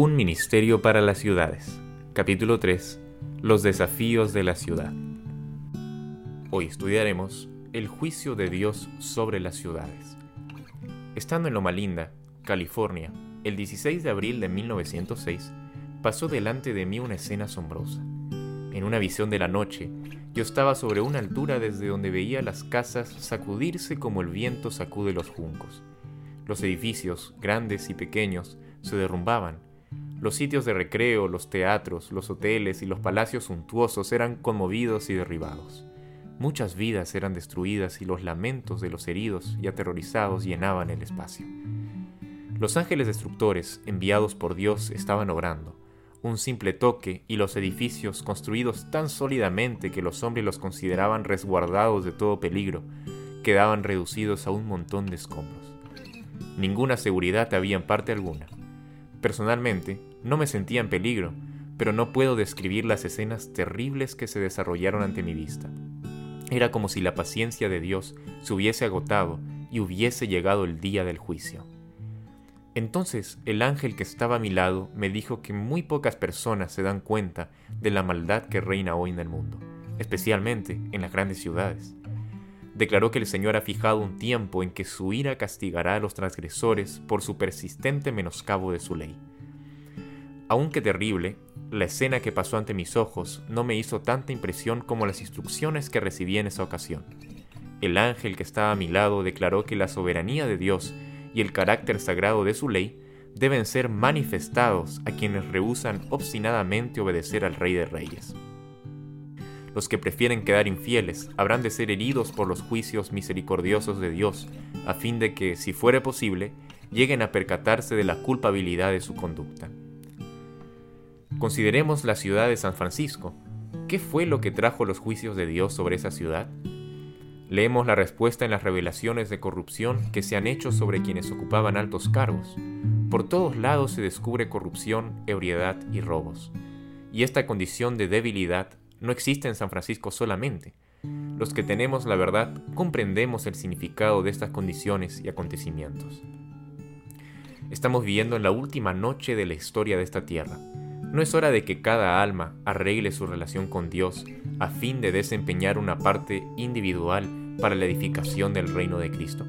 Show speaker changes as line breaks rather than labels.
Un ministerio para las ciudades. Capítulo 3. Los desafíos de la ciudad. Hoy estudiaremos el juicio de Dios sobre las ciudades. Estando en Loma Linda, California, el 16 de abril de 1906, pasó delante de mí una escena asombrosa. En una visión de la noche, yo estaba sobre una altura desde donde veía las casas sacudirse como el viento sacude los juncos. Los edificios, grandes y pequeños, se derrumbaban. Los sitios de recreo, los teatros, los hoteles y los palacios suntuosos eran conmovidos y derribados. Muchas vidas eran destruidas y los lamentos de los heridos y aterrorizados llenaban el espacio. Los ángeles destructores, enviados por Dios, estaban obrando. Un simple toque y los edificios, construidos tan sólidamente que los hombres los consideraban resguardados de todo peligro, quedaban reducidos a un montón de escombros. Ninguna seguridad había en parte alguna. Personalmente, no me sentía en peligro, pero no puedo describir las escenas terribles que se desarrollaron ante mi vista. Era como si la paciencia de Dios se hubiese agotado y hubiese llegado el día del juicio. Entonces el ángel que estaba a mi lado me dijo que muy pocas personas se dan cuenta de la maldad que reina hoy en el mundo, especialmente en las grandes ciudades declaró que el Señor ha fijado un tiempo en que su ira castigará a los transgresores por su persistente menoscabo de su ley. Aunque terrible, la escena que pasó ante mis ojos no me hizo tanta impresión como las instrucciones que recibí en esa ocasión. El ángel que estaba a mi lado declaró que la soberanía de Dios y el carácter sagrado de su ley deben ser manifestados a quienes rehusan obstinadamente obedecer al Rey de Reyes. Los que prefieren quedar infieles habrán de ser heridos por los juicios misericordiosos de Dios, a fin de que, si fuere posible, lleguen a percatarse de la culpabilidad de su conducta. Consideremos la ciudad de San Francisco. ¿Qué fue lo que trajo los juicios de Dios sobre esa ciudad? Leemos la respuesta en las revelaciones de corrupción que se han hecho sobre quienes ocupaban altos cargos. Por todos lados se descubre corrupción, ebriedad y robos. Y esta condición de debilidad no existe en San Francisco solamente. Los que tenemos la verdad comprendemos el significado de estas condiciones y acontecimientos. Estamos viviendo en la última noche de la historia de esta tierra. ¿No es hora de que cada alma arregle su relación con Dios a fin de desempeñar una parte individual para la edificación del reino de Cristo?